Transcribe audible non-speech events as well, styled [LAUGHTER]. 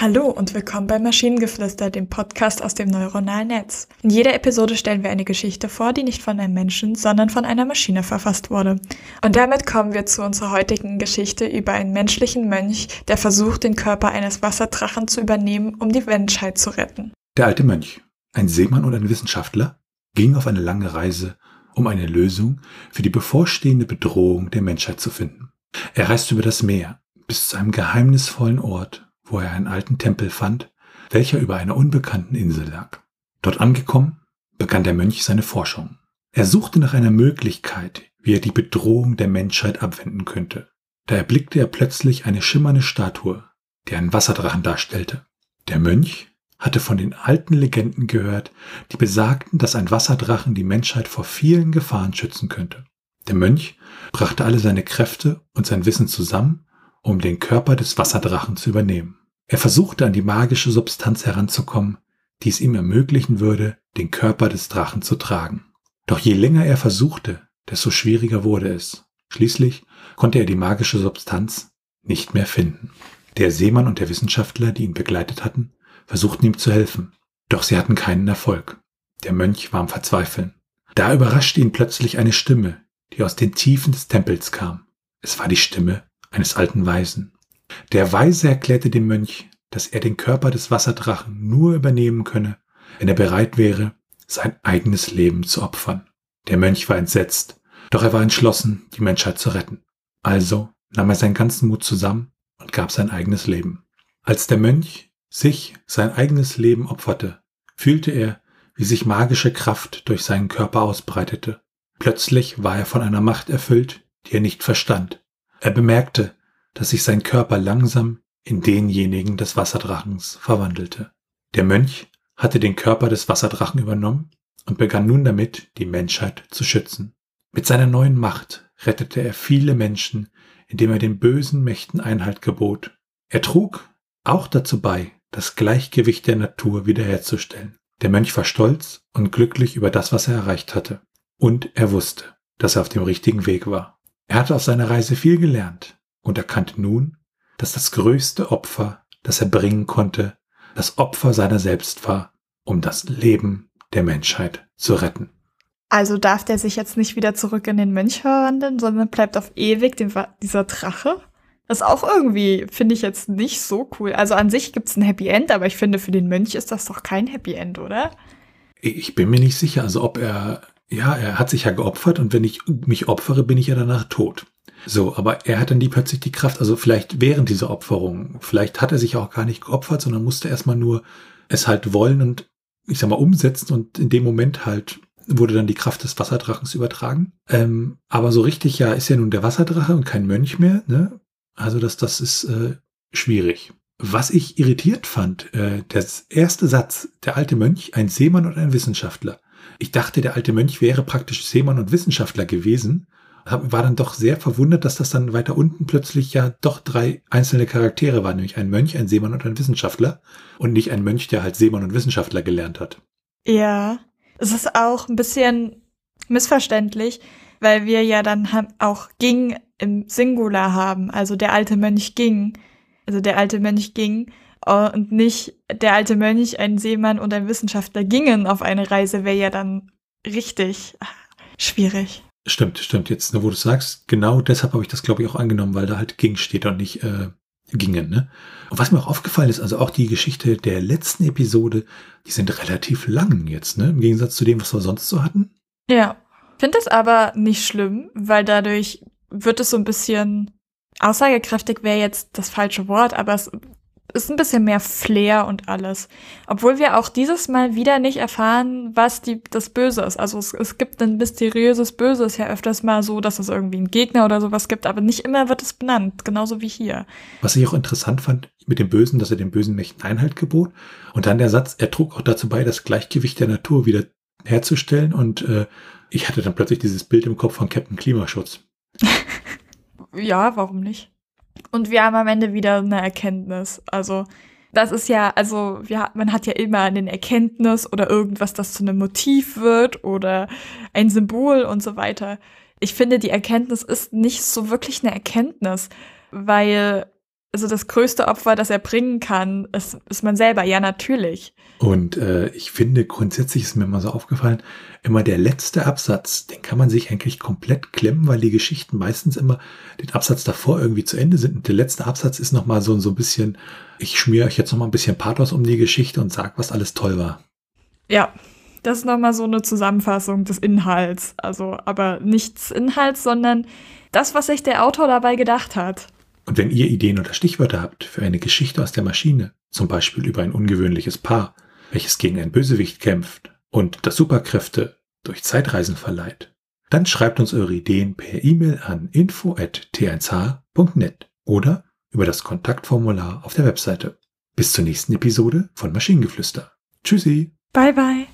Hallo und willkommen bei Maschinengeflüster, dem Podcast aus dem neuronalen Netz. In jeder Episode stellen wir eine Geschichte vor, die nicht von einem Menschen, sondern von einer Maschine verfasst wurde. Und damit kommen wir zu unserer heutigen Geschichte über einen menschlichen Mönch, der versucht, den Körper eines Wasserdrachen zu übernehmen, um die Menschheit zu retten. Der alte Mönch, ein Seemann und ein Wissenschaftler, ging auf eine lange Reise, um eine Lösung für die bevorstehende Bedrohung der Menschheit zu finden. Er reiste über das Meer bis zu einem geheimnisvollen Ort, wo er einen alten Tempel fand, welcher über einer unbekannten Insel lag. Dort angekommen, begann der Mönch seine Forschung. Er suchte nach einer Möglichkeit, wie er die Bedrohung der Menschheit abwenden könnte. Da erblickte er plötzlich eine schimmernde Statue, die einen Wasserdrachen darstellte. Der Mönch hatte von den alten Legenden gehört, die besagten, dass ein Wasserdrachen die Menschheit vor vielen Gefahren schützen könnte. Der Mönch brachte alle seine Kräfte und sein Wissen zusammen um den Körper des Wasserdrachen zu übernehmen. Er versuchte an die magische Substanz heranzukommen, die es ihm ermöglichen würde, den Körper des Drachen zu tragen. Doch je länger er versuchte, desto schwieriger wurde es. Schließlich konnte er die magische Substanz nicht mehr finden. Der Seemann und der Wissenschaftler, die ihn begleitet hatten, versuchten ihm zu helfen. Doch sie hatten keinen Erfolg. Der Mönch war am Verzweifeln. Da überraschte ihn plötzlich eine Stimme, die aus den Tiefen des Tempels kam. Es war die Stimme eines alten Weisen. Der Weise erklärte dem Mönch, dass er den Körper des Wasserdrachen nur übernehmen könne, wenn er bereit wäre, sein eigenes Leben zu opfern. Der Mönch war entsetzt, doch er war entschlossen, die Menschheit zu retten. Also nahm er seinen ganzen Mut zusammen und gab sein eigenes Leben. Als der Mönch sich sein eigenes Leben opferte, fühlte er, wie sich magische Kraft durch seinen Körper ausbreitete. Plötzlich war er von einer Macht erfüllt, die er nicht verstand. Er bemerkte, dass sich sein Körper langsam in denjenigen des Wasserdrachens verwandelte. Der Mönch hatte den Körper des Wasserdrachen übernommen und begann nun damit, die Menschheit zu schützen. Mit seiner neuen Macht rettete er viele Menschen, indem er den bösen Mächten Einhalt gebot. Er trug auch dazu bei, das Gleichgewicht der Natur wiederherzustellen. Der Mönch war stolz und glücklich über das, was er erreicht hatte. Und er wusste, dass er auf dem richtigen Weg war. Er hatte auf seiner Reise viel gelernt und erkannte nun, dass das größte Opfer, das er bringen konnte, das Opfer seiner selbst war, um das Leben der Menschheit zu retten. Also darf der sich jetzt nicht wieder zurück in den Mönch verwandeln, sondern bleibt auf ewig dem, dieser Drache? Das auch irgendwie, finde ich jetzt nicht so cool. Also an sich gibt es ein Happy End, aber ich finde, für den Mönch ist das doch kein Happy End, oder? Ich bin mir nicht sicher, also ob er ja, er hat sich ja geopfert und wenn ich mich opfere, bin ich ja danach tot. So, aber er hat dann die plötzlich die Kraft, also vielleicht während dieser Opferung, vielleicht hat er sich auch gar nicht geopfert, sondern musste erstmal nur es halt wollen und ich sag mal umsetzen und in dem Moment halt wurde dann die Kraft des Wasserdrachens übertragen. Ähm, aber so richtig ja ist ja nun der Wasserdrache und kein Mönch mehr, ne? Also das, das ist äh, schwierig. Was ich irritiert fand, äh, der erste Satz, der alte Mönch, ein Seemann und ein Wissenschaftler. Ich dachte, der alte Mönch wäre praktisch Seemann und Wissenschaftler gewesen. War dann doch sehr verwundert, dass das dann weiter unten plötzlich ja doch drei einzelne Charaktere waren, nämlich ein Mönch, ein Seemann und ein Wissenschaftler und nicht ein Mönch, der halt Seemann und Wissenschaftler gelernt hat. Ja, es ist auch ein bisschen missverständlich, weil wir ja dann auch ging im Singular haben, also der alte Mönch ging, also der alte Mönch ging und nicht der alte Mönch, ein Seemann und ein Wissenschaftler gingen auf eine Reise, wäre ja dann richtig schwierig. Stimmt, stimmt. Jetzt, wo du sagst, genau deshalb habe ich das, glaube ich, auch angenommen, weil da halt ging steht und nicht äh, gingen. Ne? Und was mir auch aufgefallen ist, also auch die Geschichte der letzten Episode, die sind relativ lang jetzt, ne? Im Gegensatz zu dem, was wir sonst so hatten. Ja. Finde es aber nicht schlimm, weil dadurch wird es so ein bisschen aussagekräftig wäre jetzt das falsche Wort, aber es ist ein bisschen mehr Flair und alles. Obwohl wir auch dieses Mal wieder nicht erfahren, was die, das Böse ist. Also es, es gibt ein mysteriöses Böse. Es ist ja öfters mal so, dass es irgendwie einen Gegner oder sowas gibt, aber nicht immer wird es benannt. Genauso wie hier. Was ich auch interessant fand mit dem Bösen, dass er den bösen Mächten Einhalt gebot. Und dann der Satz, er trug auch dazu bei, das Gleichgewicht der Natur wieder herzustellen. Und äh, ich hatte dann plötzlich dieses Bild im Kopf von Captain Klimaschutz. [LAUGHS] ja, warum nicht? Und wir haben am Ende wieder eine Erkenntnis. Also, das ist ja, also, wir, man hat ja immer eine Erkenntnis oder irgendwas, das zu einem Motiv wird oder ein Symbol und so weiter. Ich finde, die Erkenntnis ist nicht so wirklich eine Erkenntnis, weil also das größte Opfer, das er bringen kann, ist, ist man selber. Ja, natürlich. Und äh, ich finde, grundsätzlich ist mir mal so aufgefallen, immer der letzte Absatz, den kann man sich eigentlich komplett klemmen, weil die Geschichten meistens immer den Absatz davor irgendwie zu Ende sind. Und der letzte Absatz ist nochmal so, so ein bisschen, ich schmiere euch jetzt nochmal ein bisschen Pathos um die Geschichte und sag, was alles toll war. Ja, das ist nochmal so eine Zusammenfassung des Inhalts. Also, aber nichts Inhalts, sondern das, was sich der Autor dabei gedacht hat. Und wenn ihr Ideen oder Stichwörter habt für eine Geschichte aus der Maschine, zum Beispiel über ein ungewöhnliches Paar, welches gegen ein Bösewicht kämpft und das Superkräfte durch Zeitreisen verleiht, dann schreibt uns eure Ideen per E-Mail an info@t1h.net oder über das Kontaktformular auf der Webseite. Bis zur nächsten Episode von Maschinengeflüster. Tschüssi. Bye bye.